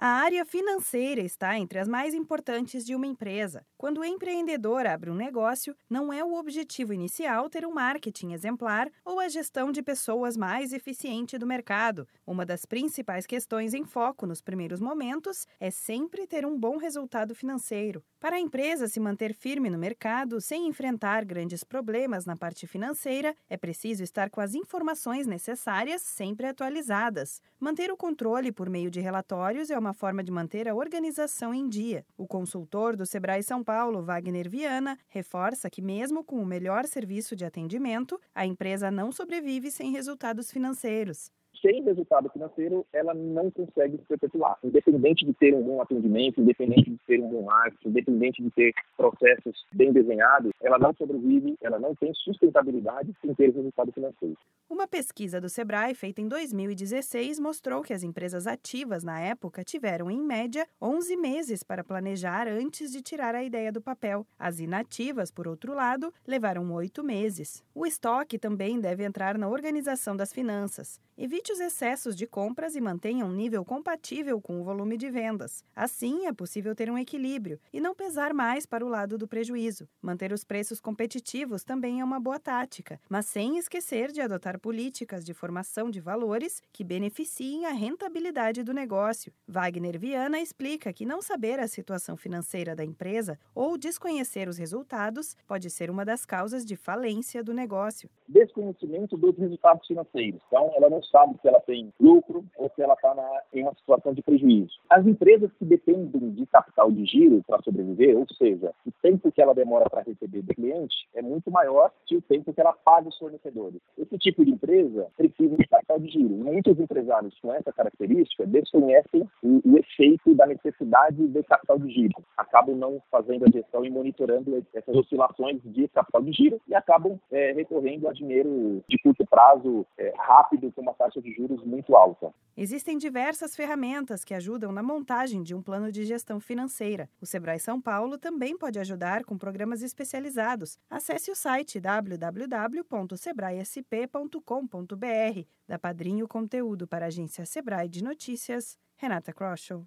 A área financeira está entre as mais importantes de uma empresa. Quando o empreendedor abre um negócio, não é o objetivo inicial ter um marketing exemplar ou a gestão de pessoas mais eficiente do mercado. Uma das principais questões em foco nos primeiros momentos é sempre ter um bom resultado financeiro. Para a empresa se manter firme no mercado sem enfrentar grandes problemas na parte financeira, é preciso estar com as informações necessárias sempre atualizadas. Manter o controle por meio de relatórios é uma uma forma de manter a organização em dia. O consultor do Sebrae São Paulo, Wagner Viana, reforça que, mesmo com o melhor serviço de atendimento, a empresa não sobrevive sem resultados financeiros sem resultado financeiro, ela não consegue se perpetuar. Independente de ter um bom atendimento, independente de ter um bom marketing, independente de ter processos bem desenhados, ela não sobrevive, ela não tem sustentabilidade sem ter resultado financeiro. Uma pesquisa do Sebrae feita em 2016 mostrou que as empresas ativas na época tiveram, em média, 11 meses para planejar antes de tirar a ideia do papel. As inativas, por outro lado, levaram oito meses. O estoque também deve entrar na organização das finanças. Evite os excessos de compras e mantenha um nível compatível com o volume de vendas. Assim, é possível ter um equilíbrio e não pesar mais para o lado do prejuízo. Manter os preços competitivos também é uma boa tática, mas sem esquecer de adotar políticas de formação de valores que beneficiem a rentabilidade do negócio. Wagner Viana explica que não saber a situação financeira da empresa ou desconhecer os resultados pode ser uma das causas de falência do negócio. Desconhecimento dos resultados financeiros. Então, ela não sabe se ela tem lucro ou se ela está em uma situação de prejuízo. As empresas que dependem de capital de giro para sobreviver, ou seja, o tempo que ela demora para receber do cliente é muito maior que o tempo que ela paga os fornecedores. Esse tipo de empresa precisa de capital de giro. Muitos empresários com essa característica desconhecem o, o efeito da necessidade de capital de giro. Acabam não fazendo a gestão e monitorando essas oscilações de capital de giro e acabam é, recorrendo a dinheiro de curto prazo é, rápido com uma taxa de juros muito alta. Existem diversas ferramentas que ajudam na montagem de um plano de gestão financeira. O Sebrae São Paulo também pode ajudar com programas especializados. Acesse o site www.sebraesp.com.br. Da Padrinho Conteúdo para a agência Sebrae de Notícias, Renata Kroschel.